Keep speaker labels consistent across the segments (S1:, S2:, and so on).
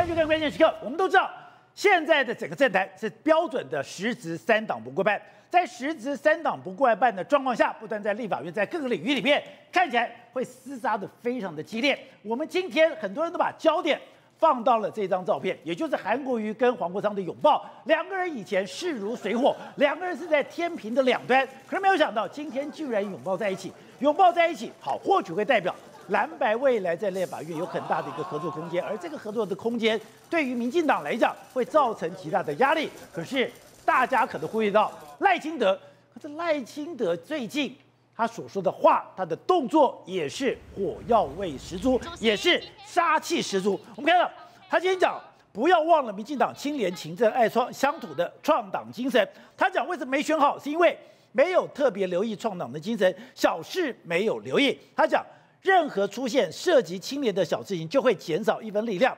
S1: 关注更关键时刻，我们都知道，现在的整个政坛是标准的实质三党不过半。在实质三党不过半的状况下，不断在立法院在各个领域里面看起来会厮杀的非常的激烈。我们今天很多人都把焦点放到了这张照片，也就是韩国瑜跟黄国昌的拥抱。两个人以前势如水火，两个人是在天平的两端，可是没有想到今天居然拥抱在一起。拥抱在一起，好，或许会代表蓝白未来在立法院有很大的一个合作空间，而这个合作的空间对于民进党来讲会造成极大的压力。可是大家可能忽略到。赖清德，可是赖清德最近他所说的话，他的动作也是火药味十足，也是杀气十足。我们看到他今天讲，不要忘了民进党清廉勤政爱创乡土的创党精神。他讲为什么没选好，是因为没有特别留意创党的精神，小事没有留意。他讲任何出现涉及清廉的小事情，就会减少一分力量。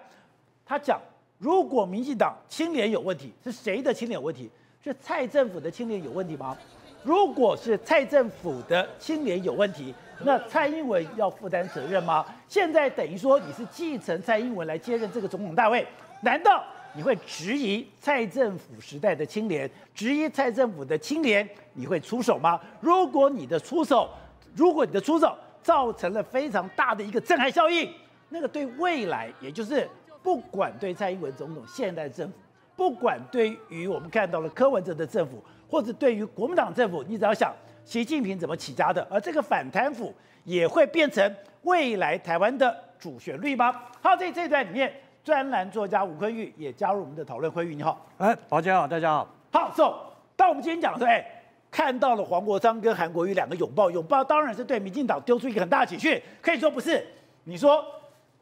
S1: 他讲如果民进党清廉有问题，是谁的清廉有问题？是蔡政府的清廉有问题吗？如果是蔡政府的清廉有问题，那蔡英文要负担责任吗？现在等于说你是继承蔡英文来接任这个总统大位，难道你会质疑蔡政府时代的清廉？质疑蔡政府的清廉，你会出手吗？如果你的出手，如果你的出手造成了非常大的一个震撼效应，那个对未来，也就是不管对蔡英文总统现在的政府。不管对于我们看到了柯文哲的政府，或者对于国民党政府，你只要想习近平怎么起家的，而这个反贪腐也会变成未来台湾的主旋律吗？好，在这一段里面，专栏作家吴坤玉也加入我们的讨论。坤玉你好，
S2: 哎，宝杰好，大家好。
S1: 好，so 当我们今天讲说，哎，看到了黄国昌跟韩国瑜两个拥抱，拥抱当然是对民进党丢出一个很大的警讯，可以说不是。你说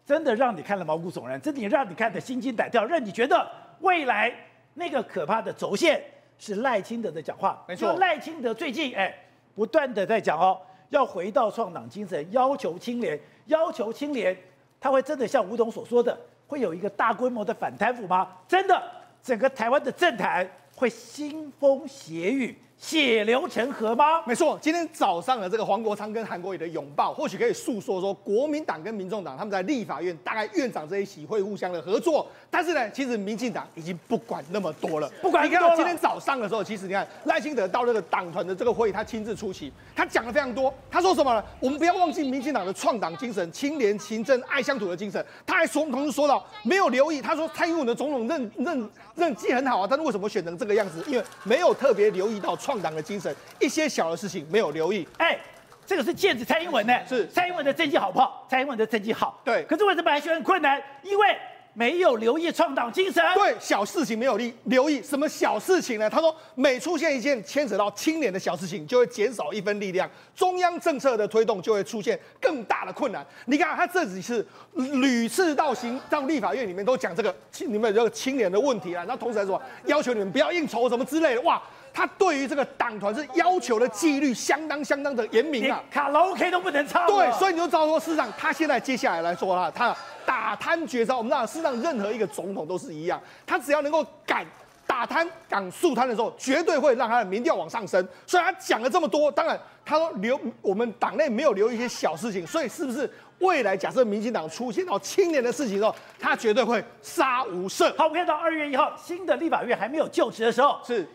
S1: 真的让你看了毛骨悚然，真的让你看得心惊胆跳，让你觉得。未来那个可怕的轴线是赖清德的讲话，没错。赖清德最近哎，不断的在讲哦，要回到创党精神，要求清廉，要求清廉。他会真的像吴董所说的，会有一个大规模的反贪腐吗？真的，整个台湾的政坛会腥风血雨。血流成河吗？
S3: 没错，今天早上的这个黄国昌跟韩国瑜的拥抱，或许可以诉说说国民党跟民众党他们在立法院大概院长这一席会互相的合作。但是呢，其实民进党已经不管那么多了，不管。你看到今天早上的时候，其实你看赖清德到那个党团的这个会议，他亲自出席，他讲了非常多。他说什么呢？我们不要忘记民进党的创党精神、清廉勤政、爱乡土的精神。他还说，同时说到没有留意，他说蔡英文的总统任任任绩很好啊，但是为什么选成这个样子？因为没有特别留意到创。创党的精神，一些小的事情没有留意。
S1: 哎，这个是剑指蔡英文呢？
S3: 是
S1: 蔡英文的政绩好不好？蔡英文的政绩好。
S3: 对。
S1: 可是为什么还选很困难？因为没有留意创党精神。
S3: 对，小事情没有留留意。什么小事情呢？他说，每出现一件牵扯到清廉的小事情，就会减少一分力量，中央政策的推动就会出现更大的困难。你看，他这几次屡次到行到立法院里面都讲这个清你们这个清廉的问题啊，然后同时还说要求你们不要应酬什么之类的，哇。他对于这个党团是要求的纪律相当相当的严明啊，
S1: 卡拉 OK 都不能唱。
S3: 对，所以你就知道说，事实上他现在接下来来说啦，他打贪绝招，我们知道，事实上任何一个总统都是一样，他只要能够敢打贪、敢肃贪的时候，绝对会让他的民调往上升。所以他讲了这么多，当然他说留我们党内没有留一些小事情，所以是不是未来假设民进党出现到青年的事情的时候，他绝对会杀无赦。
S1: 好，我们看到二月一号新的立法院还没有就职的时候
S3: 是。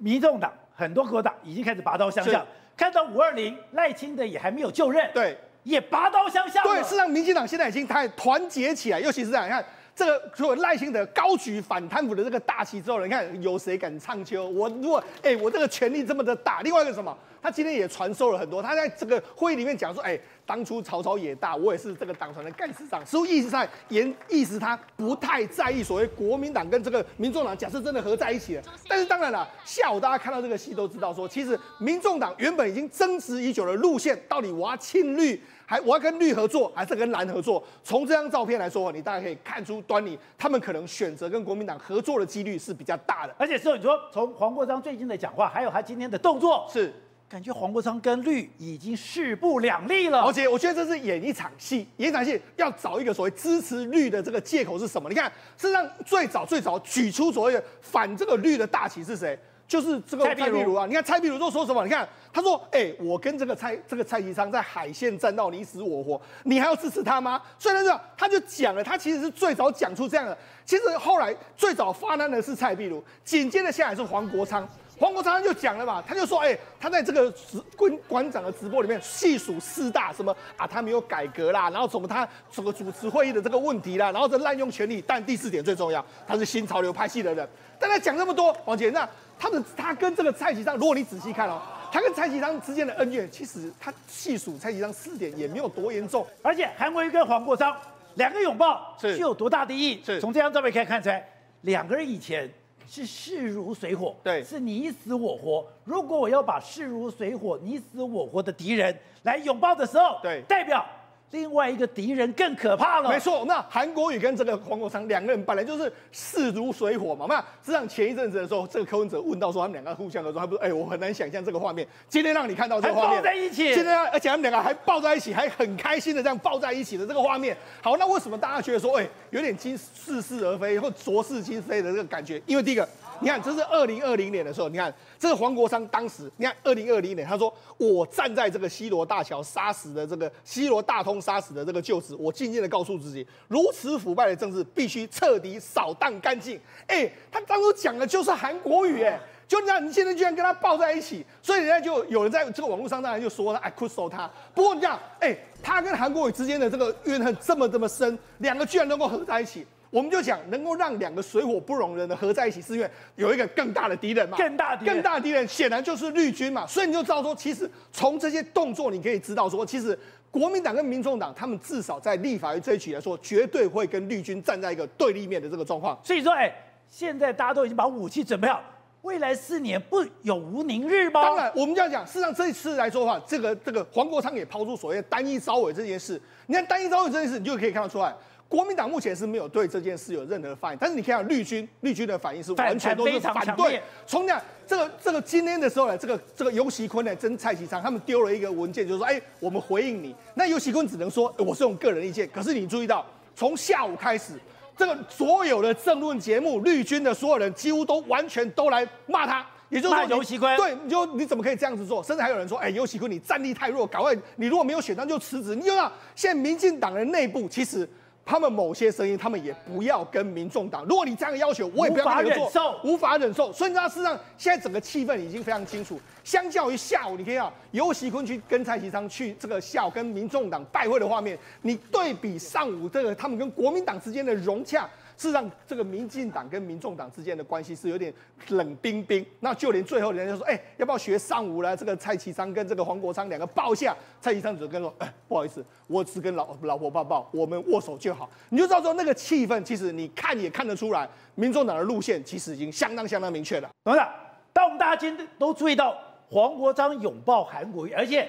S1: 民众党很多国党已经开始拔刀相向，看到五二零赖清德也还没有就任，
S3: 对，
S1: 也拔刀相向。
S3: 对，事实上民进党现在已经太团结起来，尤其是这样，你看这个，如果赖清德高举反贪腐的这个大旗之后，你看有谁敢唱秋？我如果哎、欸，我这个权力这么的大，另外一个什么？他今天也传授了很多，他在这个会议里面讲说，哎、欸，当初曹操也大，我也是这个党团的干事长，似乎意思在言意思他不太在意所谓国民党跟这个民众党假设真的合在一起了。但是当然了，下午大家看到这个戏都知道说，其实民众党原本已经争执已久的路线，到底我要亲绿，还我要跟绿合作，还是跟蓝合作？从这张照片来说，你大概可以看出端倪，他们可能选择跟国民党合作的几率是比较大的。
S1: 而且是你说从黄国章最近的讲话，还有他今天的动作
S3: 是。
S1: 感觉黄国昌跟绿已经势不两立了，
S3: 而且我觉得这是演一场戏，演一场戏要找一个所谓支持绿的这个借口是什么？你看，事实上最早最早举出所谓的反这个绿的大旗是谁？就是这个蔡壁如啊。你看蔡壁如都说什么？你看他说，哎、欸，我跟这个蔡这个蔡其昌在海线战到你死我活，你还要支持他吗？所以他就他就讲了，他其实是最早讲出这样的。其实后来最早发难的是蔡壁如，紧接着下来是黄国昌。黄国昌就讲了嘛，他就说，哎、他在这个直馆馆长的直播里面细数四大什么啊，他没有改革啦，然后什么他什么主持会议的这个问题啦，然后这滥用权力，但第四点最重要，他是新潮流派系的人。但他讲这么多，王姐，那他的他跟这个蔡其昌，如果你仔细看哦，他跟蔡其昌之间的恩怨，其实他细数蔡其昌四点也没有多严重，
S1: 而且韩国瑜跟黄国昌两个拥抱是具有多大的意义？是从这张照片可以看出来，两个人以前。是势如水火，
S3: 对，
S1: 是你死我活。如果我要把势如水火、你死我活的敌人来拥抱的时候，
S3: 对，
S1: 代表另外一个敌人更可怕了。
S3: 没错，那韩国瑜跟这个黄国昌两个人本来就是势如水火嘛。那实际上前一阵子的时候，这个柯文哲问到说他们两个互相的时候，他不是哎，我很难想象这个画面。今天让你看到这个画面，
S1: 抱在一起。
S3: 今天而且他们两个还抱在一起，还很开心的这样抱在一起的这个画面。好，那为什么大家觉得说哎，有点今似是而非或昨是今非的这个感觉？因为第一个。你看，这是二零二零年的时候，你看这个黄国昌当时，你看二零二零年，他说我站在这个西罗大桥杀死的这个西罗大通杀死的这个旧址，我静静的告诉自己，如此腐败的政治必须彻底扫荡干净。哎，他当初讲的就是韩国瑜，哎，就这样，你现在居然跟他抱在一起，所以人家就有人在这个网络上当然就说了，哎，酷搜他。不过你这样，哎，他跟韩国瑜之间的这个怨恨这么这么深，两个居然能够合在一起。我们就讲，能够让两个水火不容人的合在一起，是因为有一个更大的敌人嘛？
S1: 更大敌人，
S3: 更大的敌人显然就是绿军嘛。所以你就知道说，其实从这些动作，你可以知道说，其实国民党跟民众党他们至少在立法院这一局来说，绝对会跟绿军站在一个对立面的这个状况。
S1: 所以说，哎，现在大家都已经把武器准备好，未来四年不有无宁日吗？
S3: 当然，我们这样讲，事实上这一次来说的话，这个这个黄国昌也抛出所谓单一招委这件事。你看单一招委这件事，你就可以看得出来。国民党目前是没有对这件事有任何的反应，但是你看绿军，绿军的反应是完全都是反对。从讲这个这个今天的时候呢，这个这个尤喜坤呢，跟蔡其昌他们丢了一个文件，就是说，哎，我们回应你。那尤喜坤只能说，我是用个人意见。可是你注意到，从下午开始，这个所有的政论节目，绿军的所有人几乎都完全都来骂他，也就是说
S1: 游锡堃，
S3: 对，你就你怎么可以这样子做？甚至还有人说，哎，游锡堃你战力太弱，赶快你如果没有选上就辞职。你就知道现在民进党的内部其实。他们某些声音，他们也不要跟民众党。如果你这样的要求，我也不要跟你做，
S1: 无法忍受，
S3: 无法忍受。所以你知道，事实上现在整个气氛已经非常清楚。相较于下午，你可以看尤喜坤去跟蔡其昌去这个下午跟民众党拜会的画面，你对比上午这个他们跟国民党之间的融洽。事实上，这个民进党跟民众党之间的关系是有点冷冰冰。那就连最后人家说：“哎、要不要学上午来这个蔡其昌跟这个黄国昌两个抱一下？”蔡其昌只跟说：“哎、不好意思，我只跟老老婆抱抱，我们握手就好。”你就知道说那个气氛，其实你看也看得出来，民众党的路线其实已经相当相当明确了。
S1: 董事长，当我们大家今天都注意到黄国昌拥抱韩国瑜，而且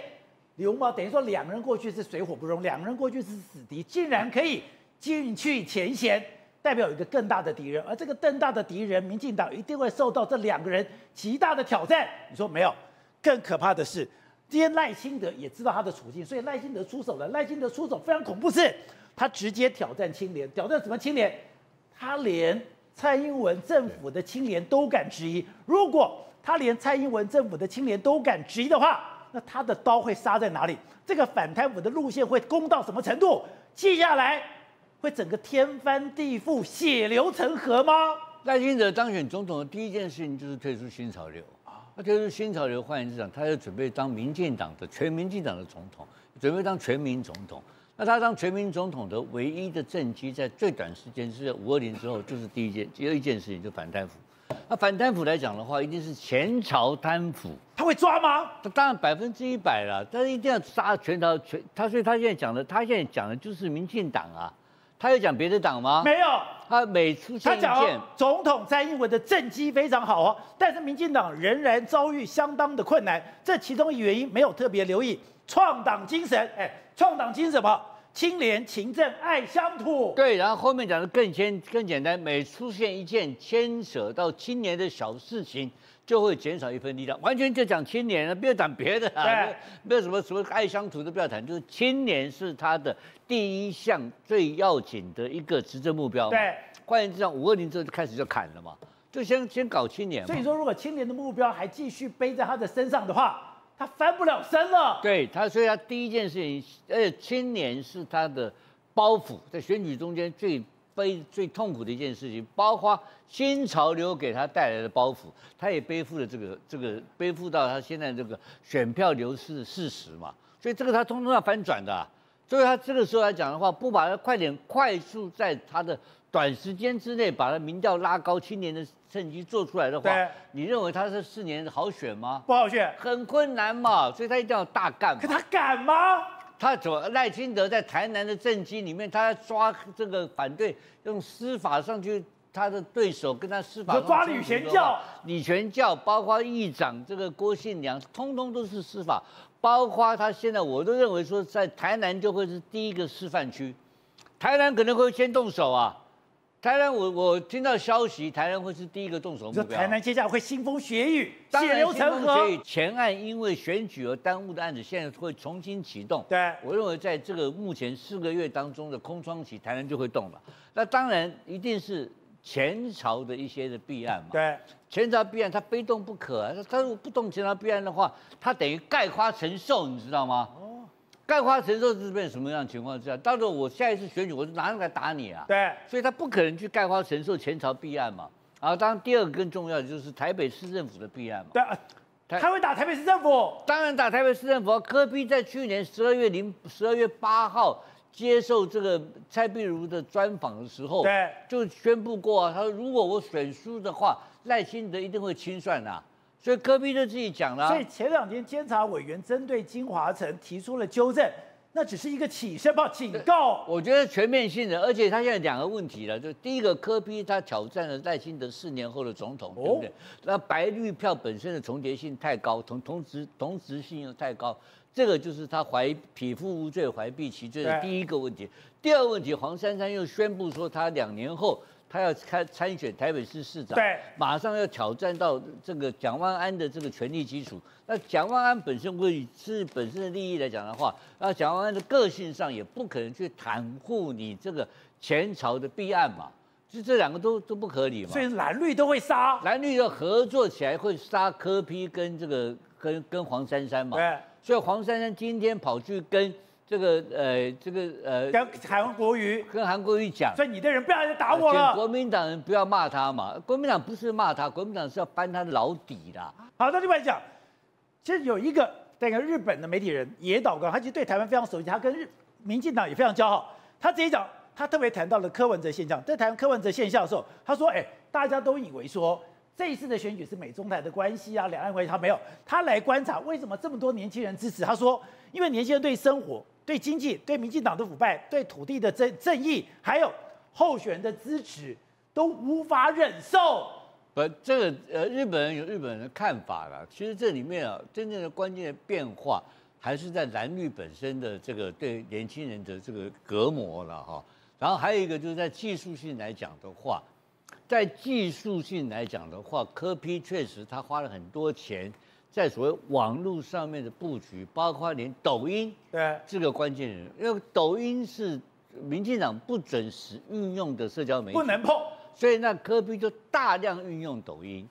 S1: 刘茂等于说两个人过去是水火不容，两个人过去是死敌，竟然可以进去前嫌。代表一个更大的敌人，而这个更大的敌人，民进党一定会受到这两个人极大的挑战。你说没有？更可怕的是，今天赖清德也知道他的处境，所以赖清德出手了。赖清德出手非常恐怖，是，他直接挑战清廉，挑战什么清廉？他连蔡英文政府的清廉都敢质疑。如果他连蔡英文政府的清廉都敢质疑的话，那他的刀会杀在哪里？这个反贪腐的路线会攻到什么程度？接下来。会整个天翻地覆、血流成河吗？
S4: 赖清德当选总统的第一件事情就是退出新潮流啊！他退出新潮流，换言之讲，他要准备当民进党的全民进党的总统，准备当全民总统。那他当全民总统的唯一的政绩，在最短时间是在五二零之后，就是第一件，只有一件事情，就反贪腐。那反贪腐来讲的话，一定是前朝贪腐，
S1: 他会抓吗？
S4: 他当然百分之一百了，但是一定要杀全朝全他，所以他现在讲的，他现在讲的就是民进党啊。他有讲别的党吗？
S1: 没有，
S4: 他每出现一件，
S1: 他讲总统蔡英文的政绩非常好哦，但是民进党仍然遭遇相当的困难，这其中原因没有特别留意创党精神，哎，创党精神什么？清廉、勤政、爱乡土。
S4: 对，然后后面讲的更简更简单，每出现一件牵扯到青年的小事情。就会减少一份力量，完全就讲青年了，不要讲别的啊，对没有什么什么爱乡土都不要谈，就是青年是他的第一项最要紧的一个执政目标。
S1: 对，
S4: 换言之，讲五二零之后就开始就砍了嘛，就先先搞青年。
S1: 所以说，如果青年的目标还继续背在他的身上的话，他翻不了身了。
S4: 对他，所以他第一件事情，而且青年是他的包袱，在选举中间最背最痛苦的一件事情，包括新潮流给他带来的包袱，他也背负了这个这个背负到他现在这个选票流失的事实嘛。所以这个他通通要翻转的啊。所以他这个时候来讲的话，不把它快点快速在他的短时间之内把他民调拉高，青年的趁机做出来的话，对你认为他这四年好选吗？
S1: 不好选，
S4: 很困难嘛。所以他一定要大干。
S1: 可他敢吗？
S4: 他怎么赖清德在台南的政绩里面，他抓这个反对，用司法上去，他的对手跟他司法
S1: 就抓李全教，
S4: 李全教包括议长这个郭信良，通通都是司法。包括他现在，我都认为说，在台南就会是第一个示范区，台南可能会先动手啊。台南我，我我听到消息，台南会是第一个动手目标。
S1: 台南接下来会腥风血雨，血流成河。
S4: 所以前案因为选举而耽误的案子，现在会重新启动。
S1: 对，
S4: 我认为在这个目前四个月当中的空窗期，台南就会动了。那当然一定是。前朝的一些的弊案嘛，
S1: 对，
S4: 前朝弊案他非动不可啊，他他如果不动前朝弊案的话，他等于概括承受，你知道吗？哦，概化承受是变什么样的情况之下？到时候我下一次选举，我就拿来打你啊？
S1: 对，
S4: 所以他不可能去概化承受前朝弊案嘛。然后当然第二个更重要的就是台北市政府的弊案嘛。
S1: 对，他会打台北市政府？
S4: 当然打台北市政府。柯比在去年十二月零十二月八号。接受这个蔡碧如的专访的时候，
S1: 对，
S4: 就宣布过啊，他说如果我选输的话，赖清德一定会清算的，所以柯 P 就自己讲了。
S1: 所以前两天监察委员针对金华城提出了纠正，那只是一个起申报警告。
S4: 我觉得全面性的，而且他现在两个问题了，就第一个柯 P 他挑战了赖清德四年后的总统，对不对？那白绿票本身的重叠性太高，同同质同质性又太高。这个就是他怀匹夫无罪，怀璧其罪的第一个问题。第二个问题，黄珊珊又宣布说，他两年后他要参参选台北市市长，
S1: 对，
S4: 马上要挑战到这个蒋万安的这个权力基础。那蒋万安本身为是本身的利益来讲的话，那蒋万安的个性上也不可能去袒护你这个前朝的弊案嘛，就这两个都都不合理嘛。
S1: 所以蓝绿都会杀，
S4: 蓝绿要合作起来会杀柯 P 跟这个跟跟黄珊珊嘛。
S1: 对。
S4: 所以黄珊珊今天跑去跟这个呃这个呃
S1: 跟韩国瑜
S4: 跟韩国瑜讲，
S1: 所以你的人不要再打我了。
S4: 国民党人不要骂他嘛，国民党不是骂他，国民党是要搬他的老底的。
S1: 好，那另外讲，其实有一个那个日本的媒体人野岛刚，他其实对台湾非常熟悉，他跟日民进党也非常交好。他直接讲，他特别谈到了柯文哲现象，在谈柯文哲现象的时候，他说：“哎，大家都以为说。”这一次的选举是美中台的关系啊，两岸关系他没有，他来观察为什么这么多年轻人支持。他说，因为年轻人对生活、对经济、对民进党的腐败、对土地的正正义，还有候选人的支持，都无法忍受。
S4: 不，这个呃，日本人有日本人的看法啦。其实这里面啊，真正的关键的变化还是在蓝绿本身的这个对年轻人的这个隔膜了哈。然后还有一个就是在技术性来讲的话。在技术性来讲的话，柯 P 确实他花了很多钱在所谓网络上面的布局，包括连抖音，
S1: 对，
S4: 这个关键人，因为抖音是民进党不准使运用的社交媒体，
S1: 不能碰，
S4: 所以那柯 P 就大量运用抖音。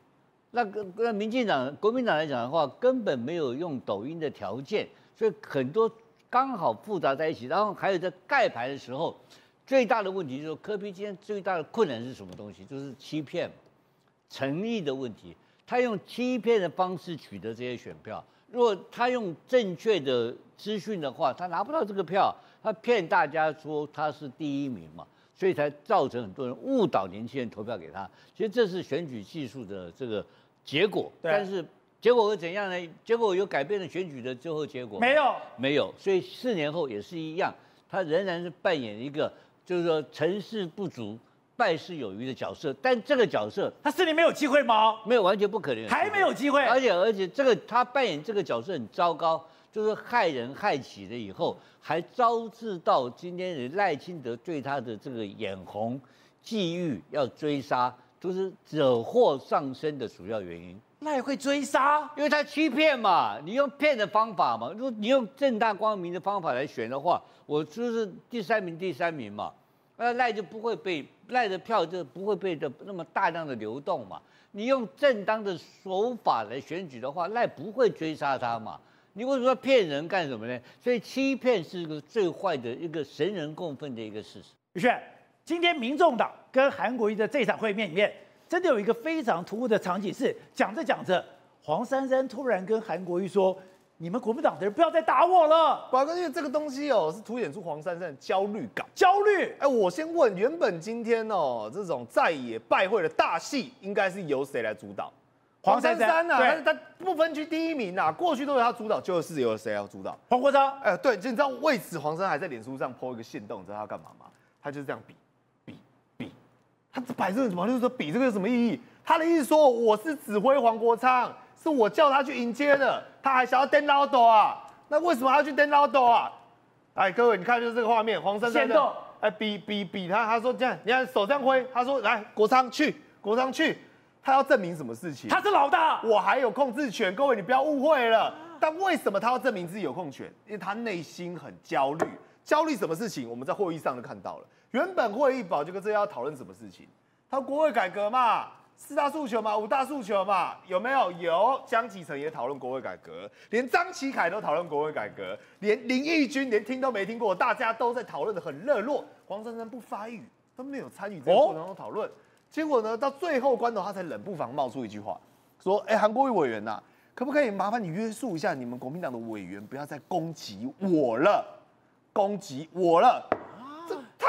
S4: 那个那民进党、国民党来讲的话，根本没有用抖音的条件，所以很多刚好复杂在一起。然后还有在盖牌的时候。最大的问题就是柯比今天最大的困难是什么东西？就是欺骗、诚意的问题。他用欺骗的方式取得这些选票。如果他用正确的资讯的话，他拿不到这个票。他骗大家说他是第一名嘛，所以才造成很多人误导年轻人投票给他。其实这是选举技术的这个结果。但是结果会怎样呢？结果有改变了选举的最后结果？
S1: 没有，
S4: 没有。所以四年后也是一样，他仍然是扮演一个。就是说成事不足败事有余的角色，但这个角色
S1: 他四年没有机会吗？
S4: 没有，完全不可能，
S1: 还没有机会。
S4: 而且而且这个他扮演这个角色很糟糕，就是害人害己了以后，还招致到今天的赖清德对他的这个眼红、觊觎、要追杀，都是惹祸上身的主要原因。
S1: 赖会追杀？
S4: 因为他欺骗嘛，你用骗的方法嘛，如果你用正大光明的方法来选的话。我就是第三名，第三名嘛，那赖就不会被赖的票就不会被的那么大量的流动嘛。你用正当的手法来选举的话，赖不会追杀他嘛。你为什么要骗人干什么呢？所以欺骗是个最坏的一个神人共愤的一个事实。
S1: 宇轩，今天民众党跟韩国瑜的这场会面里面，真的有一个非常突兀的场景是，讲着讲着，黄珊珊突然跟韩国瑜说。你们国民党的人不要再打我了！
S3: 宝哥，因为这个东西哦，是凸显出黄珊珊的焦虑感。
S1: 焦虑？
S3: 哎，我先问，原本今天哦，这种在野拜会的大戏，应该是由谁来主导？黄珊珊呐，但是他不分区第一名呐，过去都是他主导，就是由谁要主导？
S1: 黄国昌。
S3: 哎，对，就你知道为此黄珊珊还在脸书上 po 一个线动，你知道他干嘛吗？他就是这样比，他摆这个什么？就是说比这个有什么意义？他的意思说我是指挥黄国昌。是我叫他去迎接的，他还想要登老斗啊？那为什么还要去登老斗啊？哎，各位，你看就是这个画面，黄珊珊的，哎，比比比他，他说这样，你看手这样挥，他说来，国昌去，国昌去，他要证明什么事情？
S1: 他是老大，
S3: 我还有控制权，各位你不要误会了。但为什么他要证明自己有控权？因为他内心很焦虑，焦虑什么事情？我们在会议上都看到了，原本会议宝就跟这要讨论什么事情？他国会改革嘛。四大诉求嘛，五大诉求嘛，有没有？有。江启臣也讨论国会改革，连张启凯都讨论国会改革，连林义君连听都没听过，大家都在讨论得很热络。黄珊珊不发语，都没有参与这个过程中讨论。结果呢，到最后关头，他才冷不防冒出一句话，说：“哎，韩国瑜委员呐、啊，可不可以麻烦你约束一下你们国民党的委员，不要再攻击我了，攻击我了，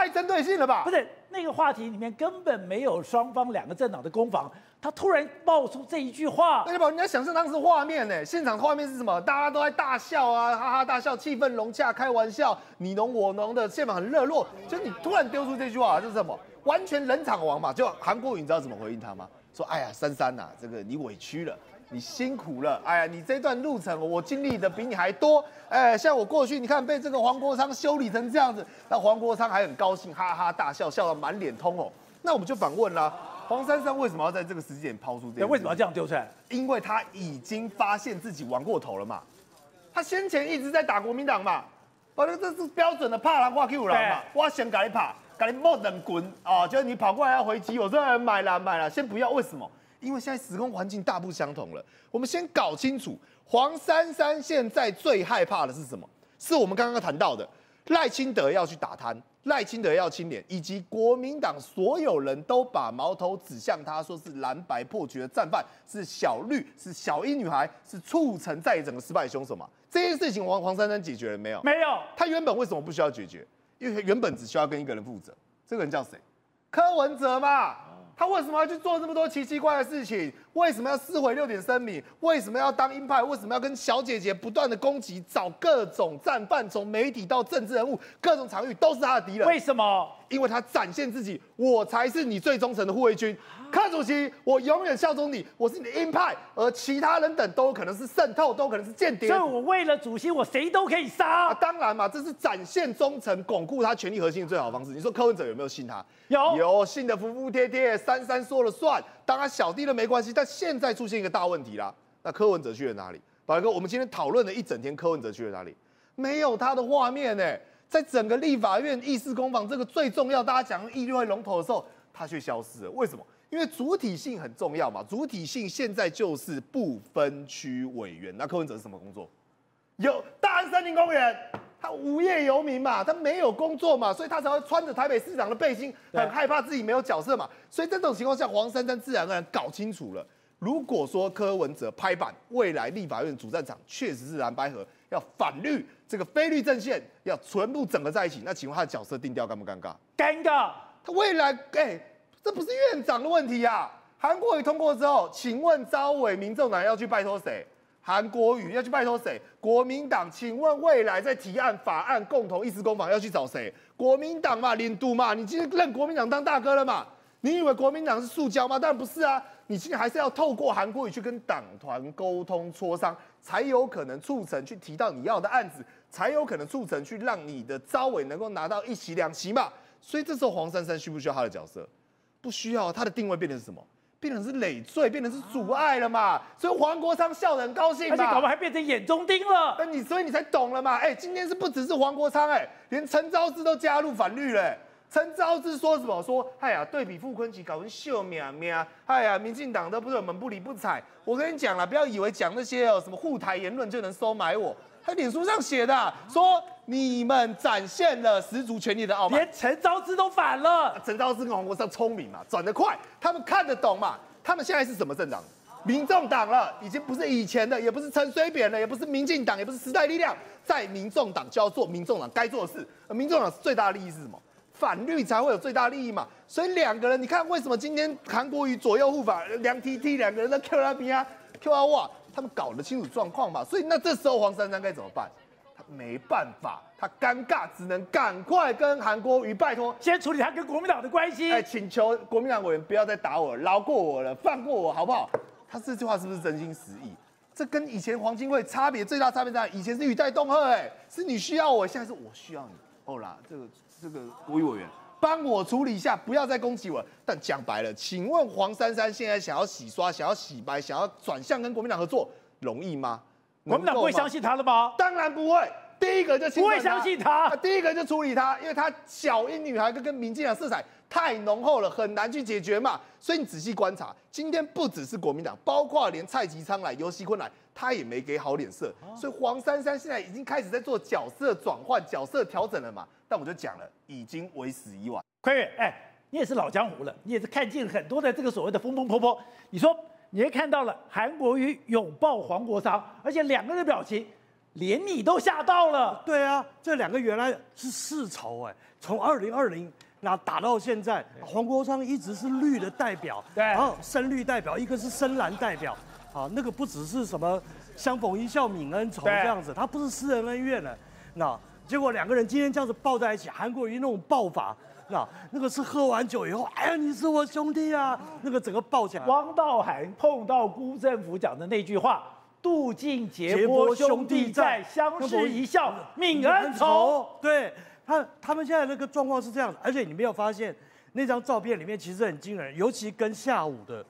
S3: 太针对性了吧？”
S1: 不是。那个话题里面根本没有双方两个政党的攻防，他突然爆出这一句话，
S3: 那就宝，你要想象当时画面呢？现场画面是什么？大家都在大笑啊，哈哈大笑，气氛融洽，开玩笑，你侬我侬的，现场很热络。就你突然丢出这句话，这是什么？完全冷场王嘛？就韩国瑜，你知道怎么回应他吗？说：“哎呀，珊珊呐，这个你委屈了。”你辛苦了，哎呀，你这段路程我经历的比你还多，哎，像我过去，你看被这个黄国昌修理成这样子，那黄国昌还很高兴，哈哈大笑，笑到满脸通红。那我们就反问了，黄珊珊为什么要在这个时间点抛出这个？
S1: 为什么要这样丢出来？
S3: 因为他已经发现自己玩过头了嘛。他先前一直在打国民党嘛，反正这是标准的怕狼挂 Q 狼嘛，我先给你跑，给你摸冷滚啊，就是你跑过来要回击，我说买了买了，先不要，为什么？因为现在时空环境大不相同了，我们先搞清楚黄珊珊现在最害怕的是什么？是我们刚刚谈到的赖清德要去打贪，赖清德要清廉，以及国民党所有人都把矛头指向他，说是蓝白破局的战犯，是小绿，是小一女孩，是促成在整个失败的凶手嘛？这件事情黄黄珊珊解决了没有？
S1: 没有。
S3: 他原本为什么不需要解决？因为原本只需要跟一个人负责，这个人叫谁？柯文哲嘛。他为什么要去做这么多奇奇怪怪的事情？为什么要撕毁六点声明？为什么要当鹰派？为什么要跟小姐姐不断的攻击，找各种战犯，从媒体到政治人物，各种场域都是他的敌人？
S1: 为什么？
S3: 因为他展现自己，我才是你最忠诚的护卫军。柯主席，我永远效忠你，我是你的鹰派，而其他人等都可能是渗透，都可能是间谍。
S1: 所以我为了主席，我谁都可以杀。
S3: 啊，当然嘛，这是展现忠诚、巩固他权力核心的最好方式。你说柯文哲有没有信他？
S1: 有，
S3: 有信的服服帖帖，三三说了算，当他小弟都没关系。但现在出现一个大问题啦，那柯文哲去了哪里？宝哥，我们今天讨论了一整天，柯文哲去了哪里？没有他的画面呢，在整个立法院议事攻防这个最重要，大家讲议会龙头的时候，他却消失了，为什么？因为主体性很重要嘛，主体性现在就是不分区委员。那柯文哲是什么工作？有大安森林公园，他无业游民嘛，他没有工作嘛，所以他才会穿着台北市长的背心，很害怕自己没有角色嘛。所以这种情况下，黄珊珊自然而然搞清楚了。如果说柯文哲拍板，未来立法院主战场确实是蓝白河，要反绿，这个非绿阵线要全部整合在一起，那请问他的角色定调尴不尴尬？
S1: 尴尬。
S3: 他未来哎。欸这不是院长的问题呀、啊！韩国瑜通过之后，请问召委民众党要去拜托谁？韩国瑜要去拜托谁？国民党，请问未来在提案法案共同议事攻防要去找谁？国民党嘛，领督嘛，你今天认国民党当大哥了嘛？你以为国民党是塑胶吗？当然不是啊！你今天还是要透过韩国瑜去跟党团沟通磋商，才有可能促成去提到你要的案子，才有可能促成去让你的招委能够拿到一席两席嘛。所以这时候黄珊珊需不需要他的角色？不需要，他的定位变成是什么？变成是累赘，变成是阻碍了嘛？所以黄国昌笑得很高兴，
S1: 而且搞不好还变成眼中钉了。
S3: 那你所以你才懂了嘛？哎，今天是不只是黄国昌，哎，连陈昭姿都加入反绿了。陈昭之说什么？说哎呀，对比傅昆萁搞成秀喵喵，哎呀，民进党都不是我们不理不睬。我跟你讲了，不要以为讲那些哦什么护台言论就能收买我。他脸书上写的、啊，说你们展现了十足权力的傲慢，
S1: 连陈昭之都反了。
S3: 陈昭之跟黄国昌聪明嘛，转得快，他们看得懂嘛。他们现在是什么政党？民众党了，已经不是以前的，也不是陈水扁了，也不是民进党，也不是时代力量，在民众党就要做民众党该做的事。而民众党最大的利益是什么？反绿才会有最大利益嘛。所以两个人，你看为什么今天韩国瑜左右护法梁 T T 两个人在 Q 那边啊，Q 啊哇，他们搞得清楚状况嘛。所以那这时候黄珊珊该怎么办？他没办法，他尴尬，只能赶快跟韩国瑜拜托，
S1: 先处理他跟国民党的关系。
S3: 哎，请求国民党委员不要再打我了，饶过我了，放过我，好不好？他这句话是不是真心实意？这跟以前黄金会差别最大差别在？以前是语带恫吓，哎，是你需要我，现在是我需要你。哦啦，这个这个国语委员帮我处理一下，不要再攻击我。但讲白了，请问黄珊珊现在想要洗刷、想要洗白、想要转向跟国民党合作，容易吗？
S1: 国民党不会相信他的吗？
S3: 当然不会。第一个就
S1: 不会相信他，
S3: 第一个就处理他，因为他小英女孩跟跟民进党色彩太浓厚了，很难去解决嘛。所以你仔细观察，今天不只是国民党，包括连蔡其昌来、尤锡坤来，他也没给好脸色。所以黄珊珊现在已经开始在做角色转换、角色调整了嘛。但我就讲了，已经为时已晚。
S1: 坤岳，哎，你也是老江湖了，你也是看尽很多的这个所谓的风风波波。你说你也看到了韩国瑜拥抱黄国昌，而且两个人的表情。连你都吓到了，
S2: 对啊，这两个原来是世仇哎，从二零二零那打到现在，黄国昌一直是绿的代表，
S1: 对，
S2: 然后深绿代表，一个是深蓝代表，啊，那个不只是什么相逢一笑泯恩仇这样子，他不是私人恩怨了，那结果两个人今天这样子抱在一起，韩国瑜那种抱法，那那个是喝完酒以后，哎呀，你是我兄弟啊，那个整个抱起来，
S1: 汪道涵碰到辜振甫讲的那句话。渡尽劫波兄弟在，相视一笑泯恩仇。
S2: 对他，他们现在那个状况是这样的，而且你没有发现那张照片里面其实很惊人，尤其跟下午的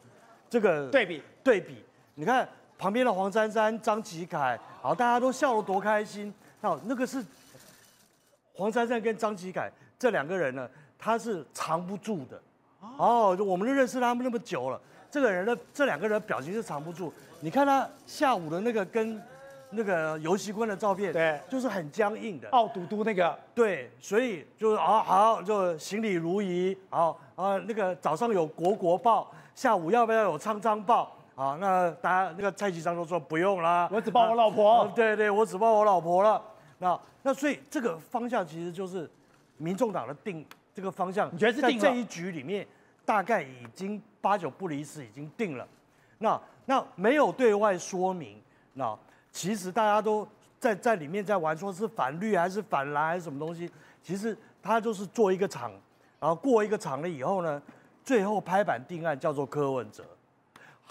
S2: 这个
S1: 对比
S2: 对比，你看旁边的黄珊珊、张启凯，好，大家都笑得多开心。那，那个是黄珊珊跟张启凯这两个人呢，他是藏不住的。哦，我们都认识他们那么久了，这个人的这两个人的表情是藏不住。你看他下午的那个跟那个游锡堃的照片，
S1: 对，
S2: 就是很僵硬的。
S1: 傲嘟嘟那个，
S2: 对，所以就是啊好，就行礼如仪，好啊那个早上有国国报，下午要不要有苍苍报？啊，那大家那个蔡其昌都说不用啦，
S1: 我只抱我老婆。
S2: 啊、对对，我只抱我老婆了。那那所以这个方向其实就是民众党的定这个方向，
S1: 你觉得是定了？
S2: 在这一局里面，大概已经八九不离十，已经定了。那那没有对外说明，那其实大家都在在里面在玩，说是反绿还是反蓝还是什么东西？其实他就是做一个场，然后过一个场了以后呢，最后拍板定案叫做柯文哲，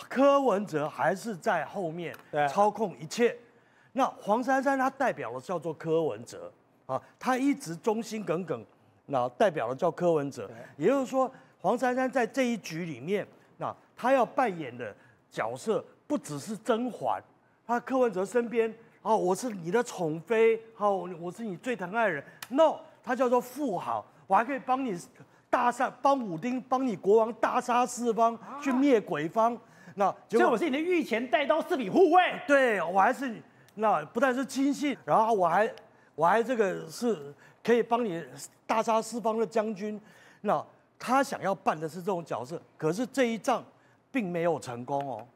S2: 柯文哲还是在后面操控一切。那黄珊珊她代表的叫做柯文哲啊，她一直忠心耿耿，那代表的叫柯文哲，也就是说黄珊珊在这一局里面，那她要扮演的。角色不只是甄嬛，她柯文哲身边，哦，我是你的宠妃，好，我是你最疼爱的人。No，她叫做富豪，我还可以帮你大杀，帮武丁，帮你国王大杀四方，去灭鬼方。那
S1: 结果我是你的御前带刀四品护卫，
S2: 对我还是那不但是亲信，然后我还我还这个是可以帮你大杀四方的将军。那他想要扮的是这种角色，可是这一仗。并没有成功哦。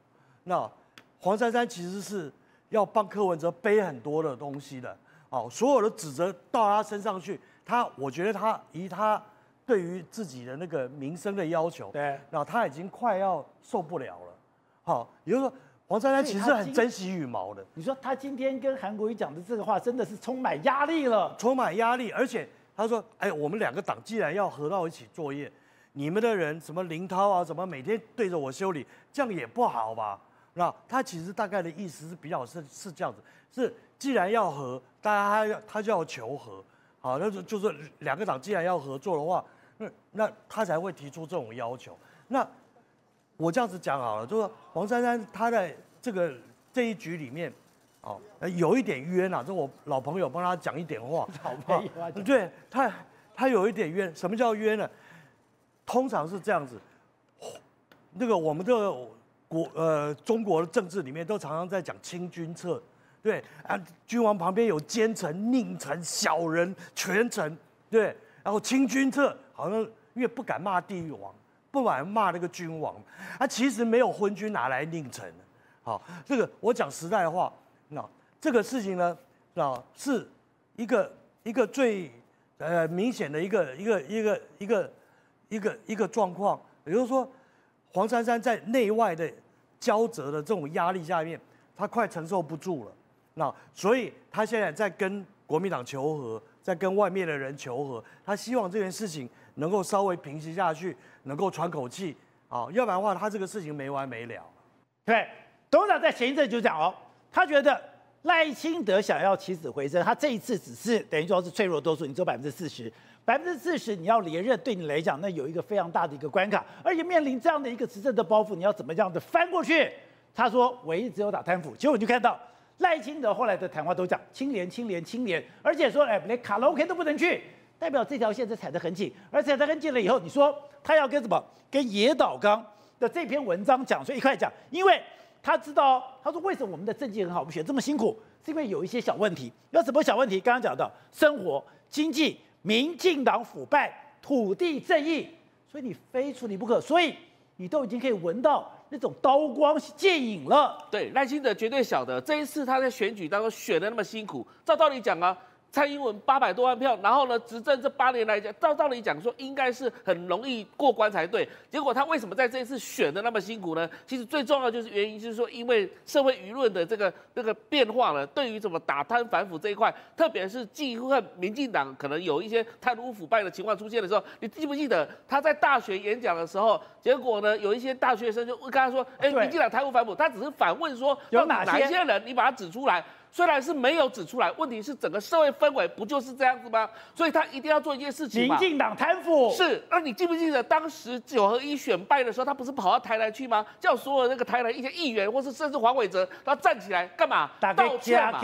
S2: 那黄珊珊其实是要帮柯文哲背很多的东西的，哦，所有的指责到他身上去，他我觉得他以他对于自己的那个名声的要求，
S1: 对，
S2: 那他已经快要受不了了。好，也就是说黄珊珊其实很珍惜羽毛的。
S1: 你说他今天跟韩国瑜讲的这个话，真的是充满压力了，
S2: 充满压力，而且他说，哎，我们两个党既然要合到一起作业。你们的人什么林涛啊，什么每天对着我修理，这样也不好吧？那他其实大概的意思是比较是是这样子，是既然要和，大家他要他就要求和，好，那就就是两个党既然要合作的话，那那他才会提出这种要求。那我这样子讲好了，就是黄珊珊她在这个这一局里面，哦，有一点冤呐，这我老朋友帮他讲一点话，
S1: 老朋友啊，
S2: 对他。他有一点冤。什么叫冤呢？通常是这样子，那个我们的国呃中国的政治里面都常常在讲清君侧，对啊，君王旁边有奸臣、佞臣、小人、权臣，对，然后清君侧好像因为不敢骂帝王，不满骂那个君王，啊，其实没有昏君哪来佞臣？好，这个我讲实在话，那这个事情呢，啊，是一个一个最呃明显的一个一个一个一个。一个一个状况，也就是说，黄珊珊在内外的交折的这种压力下面，他快承受不住了。那所以他现在在跟国民党求和，在跟外面的人求和，他希望这件事情能够稍微平息下去，能够喘口气啊，要不然的话，他这个事情没完没了。
S1: 对，董事长在前一阵就讲哦，他觉得赖清德想要起死回生，他这一次只是等于说是脆弱多数，你只有百分之四十。百分之四十，你要连任，对你来讲，那有一个非常大的一个关卡，而且面临这样的一个执政的包袱，你要怎么样的翻过去？他说，唯一只有打贪腐。结果你就看到赖清德后来的谈话都讲清廉、清廉、清廉，而且说，哎，连卡拉 OK 都不能去，代表这条线是踩得很紧。而踩得很紧了以后，你说他要跟什么？跟野岛刚的这篇文章讲，所以一块讲，因为他知道，他说为什么我们的政绩很好，我们选这么辛苦，是因为有一些小问题。有什么小问题？刚刚讲到生活、经济。民进党腐败、土地正义，所以你非处理不可，所以你都已经可以闻到那种刀光剑影了。
S5: 对，赖清德绝对晓得这一次他在选举当中选的那么辛苦，照道理讲啊。蔡英文八百多万票，然后呢，执政这八年来讲，照道理讲说应该是很容易过关才对。结果他为什么在这一次选的那么辛苦呢？其实最重要就是原因就是说，因为社会舆论的这个这个变化呢，对于怎么打贪反腐这一块，特别是记恨民进党可能有一些贪污腐败的情况出现的时候，你记不记得他在大学演讲的时候，结果呢，有一些大学生就跟他说，哎，民进党贪污反腐，他只是反问说有哪哪些人，你把他指出来。虽然是没有指出来，问题是整个社会氛围不就是这样子吗？所以他一定要做一件事情嘛。
S1: 民进党贪腐
S5: 是，那你记不记得当时九合一选败的时候，他不是跑到台南去吗？叫所有那个台南一些议员，或是甚至黄伟哲，他站起来干嘛？
S1: 打道歉嘛。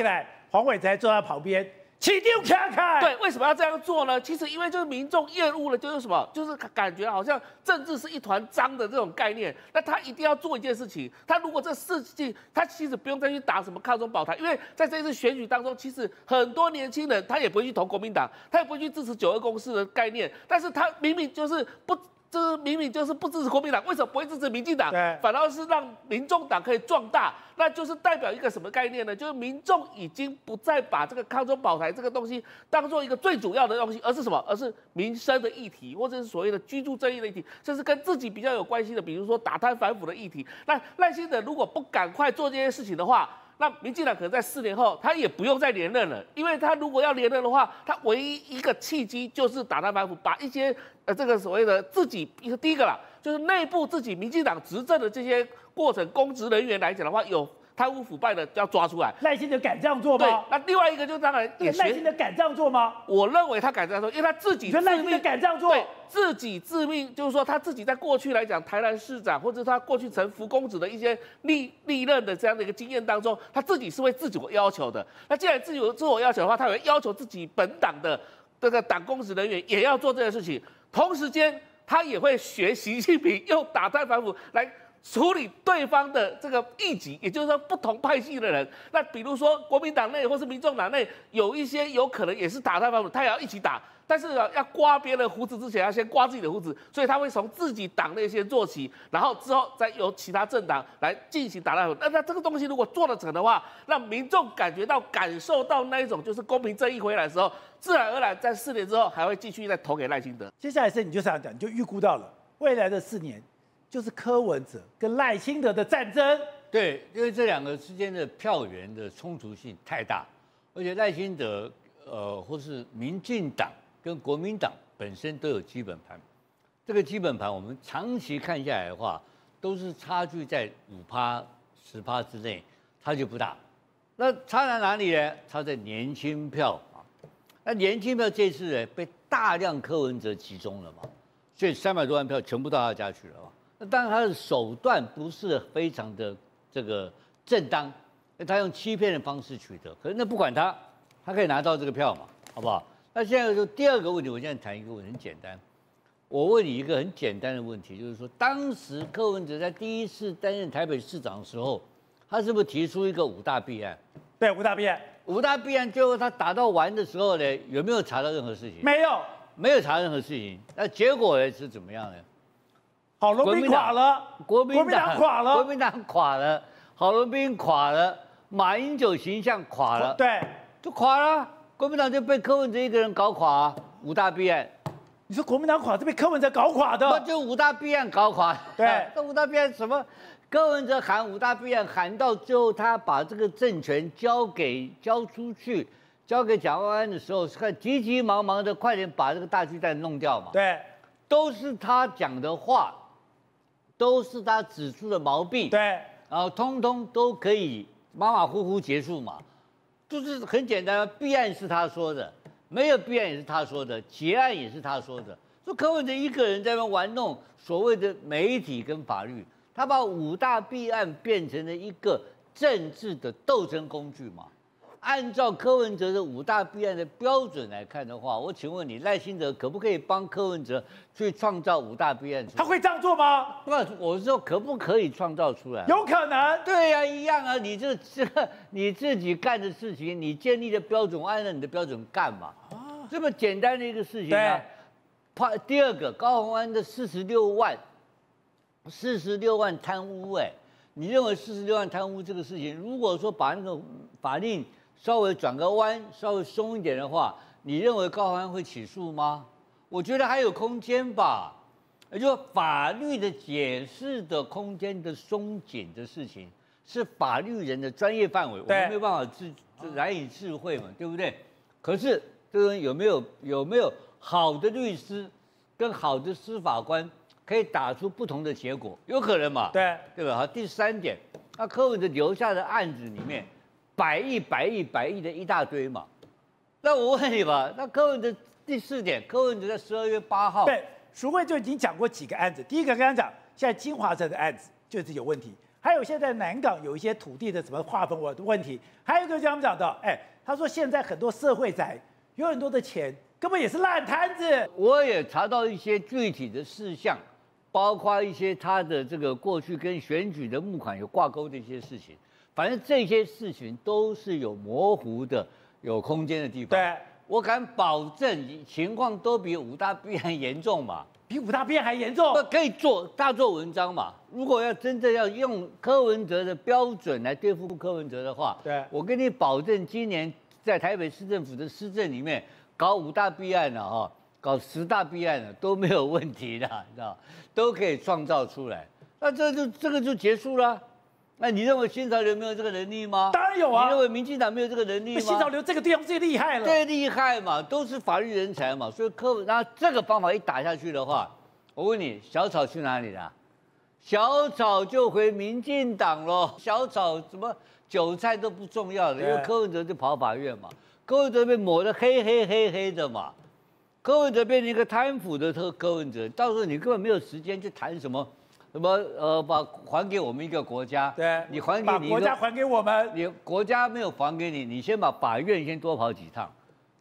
S1: 黄伟哲坐在旁边。起丢看看，
S5: 对，为什么要这样做呢？其实因为就是民众厌恶了，就是什么，就是感觉好像政治是一团脏的这种概念。那他一定要做一件事情，他如果这事情，他其实不用再去打什么抗中保台，因为在这一次选举当中，其实很多年轻人他也不会去投国民党，他也不会去支持九二共识的概念，但是他明明就是不。就是明明就是不支持国民党，为什么不会支持民进党？对，反倒是让民众党可以壮大，那就是代表一个什么概念呢？就是民众已经不再把这个抗中保台这个东西当做一个最主要的东西，而是什么？而是民生的议题，或者是所谓的居住正义的议题，甚至跟自己比较有关系的，比如说打贪反腐的议题。那赖清德如果不赶快做这些事情的话，那民进党可能在四年后，他也不用再连任了，因为他如果要连任的话，他唯一一个契机就是打倒反腐，把一些呃这个所谓的自己第一个啦，就是内部自己民进党执政的这些过程公职人员来讲的话，有。贪污腐败的要抓出来，
S1: 耐心的敢这样做吗？
S5: 对，那另外一个就当然也
S1: 耐心的敢这样做吗？
S5: 我认为他敢这样做，因为他自己自命。
S1: 敢这样做？
S5: 对，自己致命，就是说他自己在过去来讲，台南市长或者他过去曾服公子的一些历历任的这样的一个经验当中，他自己是为自己有要求的。那既然自己有自我要求的话，他也会要求自己本党的这个党公职人员也要做这件事情，同时间他也会学习近平用打贪反腐来。处理对方的这个异己，也就是说不同派系的人。那比如说国民党内或是民众党内有一些有可能也是打他方，他也要一起打。但是要刮别人胡子之前，要先刮自己的胡子，所以他会从自己党内先做起，然后之后再由其他政党来进行打他。那那这个东西如果做得成的话，让民众感觉到感受到那一种就是公平正义回来的时候，自然而然在四年之后还会继续再投给赖清德。
S1: 接下来是你就这样讲，你就预估到了未来的四年。就是柯文哲跟赖清德的战争，
S4: 对，因为这两个之间的票源的冲突性太大，而且赖清德，呃，或是民进党跟国民党本身都有基本盘，这个基本盘我们长期看下来的话，都是差距在五趴十趴之内，差距不大。那差在哪里呢？差在年轻票啊，那年轻票这次呢被大量柯文哲集中了嘛，所以三百多万票全部到他家去了嘛。那当然，他的手段不是非常的这个正当，他用欺骗的方式取得。可是那不管他，他可以拿到这个票嘛，好不好？那现在就第二个问题，我现在谈一个问题，很简单。我问你一个很简单的问题，就是说，当时柯文哲在第一次担任台北市长的时候，他是不是提出一个五大弊案？
S1: 对，五大弊案，
S4: 五大弊案最后他打到完的时候呢，有没有查到任何事情？
S1: 没有，
S4: 没有查任何事情。那结果呢是怎么样呢？
S1: 郝龙斌垮了，
S4: 国民党
S1: 垮了，
S4: 国民党垮了，郝龙斌垮了，马英九形象垮了，
S1: 对，
S4: 就垮了，国民党就被柯文哲一个人搞垮啊，五大弊案。
S1: 你说国民党垮是被柯文哲搞垮的？
S4: 那就五大弊案搞垮。
S1: 对，
S4: 这五大弊案什么？柯文哲喊五大弊案，喊到最后他把这个政权交给交出去，交给蒋万安的时候，是看急急忙忙的快点把这个大巨蛋弄掉嘛。
S1: 对，
S4: 都是他讲的话，都是他指出的毛病。
S1: 对，
S4: 然后通通都可以马马虎虎结束嘛，就是很简单，弊案是他说的。没有弊案也是他说的，结案也是他说的。说柯文哲一个人在那玩弄所谓的媒体跟法律，他把五大弊案变成了一个政治的斗争工具嘛。按照柯文哲的五大弊案的标准来看的话，我请问你赖清德可不可以帮柯文哲去创造五大弊案？
S1: 他会这样做吗？
S4: 不，我是说可不可以创造出来？
S1: 有可能。
S4: 对呀、啊，一样啊。你这这你自己干的事情，你建立的标准，按照你的标准干嘛？啊，这么简单的一个事情啊。怕第二个高鸿安的四十六万，四十六万贪污哎，你认为四十六万贪污这个事情，如果说把那个法令稍微转个弯，稍微松一点的话，你认为高虹安会起诉吗？我觉得还有空间吧。也就法律的解释的空间的松紧的事情，是法律人的专业范围，我们没有办法智难以智慧嘛，对不对？可是这个有没有有没有好的律师跟好的司法官可以打出不同的结果？有可能嘛？
S1: 对，
S4: 对吧？好，第三点，那柯文哲留下的案子里面，百亿、百亿、百亿的一大堆嘛。那我问你吧，那柯文哲第四点，柯文哲在十二月八号。
S1: 对。淑慧就已经讲过几个案子，第一个刚刚讲，现在金华城的案子就是有问题，还有现在南港有一些土地的什么划分我的问题，还有一个就他们讲到，哎，他说现在很多社会宅有很多的钱，根本也是烂摊子。
S4: 我也查到一些具体的事项，包括一些他的这个过去跟选举的募款有挂钩的一些事情，反正这些事情都是有模糊的、有空间的地方。
S1: 对。
S4: 我敢保证，情况都比五大弊案严重嘛？
S1: 比五大弊案还严重？
S4: 不可以做大做文章嘛？如果要真正要用柯文哲的标准来对付柯文哲的话，
S1: 对，
S4: 我跟你保证，今年在台北市政府的施政里面搞五大弊案了哈，搞十大弊案了都没有问题的，你知道？都可以创造出来，那这就这个就结束了。那你认为新潮流没有这个能力吗？
S1: 当然有啊！
S4: 你认为民进党没有这个能力吗？
S1: 新潮流这个地方最厉害了，
S4: 最厉害嘛，都是法律人才嘛，所以柯文，那这个方法一打下去的话，我问你，小草去哪里了？小草就回民进党喽。小草什么韭菜都不重要了，因为柯文哲就跑法院嘛，柯文哲被抹得黑黑黑黑的嘛，柯文哲变成一个贪腐的特柯文哲，到时候你根本没有时间去谈什么。什么呃，把还给我们一个国家？
S1: 对，
S4: 你还给你
S1: 把国家还给我们，
S4: 你国家没有还给你，你先把法院先多跑几趟。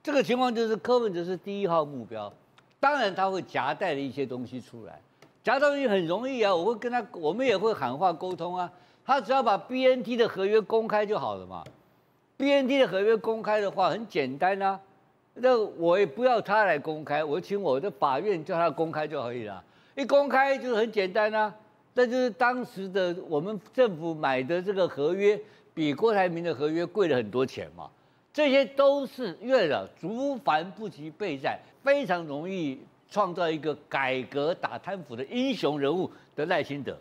S4: 这个情况就是柯文哲是第一号目标，当然他会夹带了一些东西出来，夹东西很容易啊，我会跟他，我们也会喊话沟通啊。他只要把 BNT 的合约公开就好了嘛。BNT 的合约公开的话很简单啊，那我也不要他来公开，我请我的法院叫他公开就可以了。一公开就是很简单啊。这就是当时的我们政府买的这个合约，比郭台铭的合约贵了很多钱嘛。这些都是为了竹凡不及备战，非常容易创造一个改革打贪腐的英雄人物的赖清德。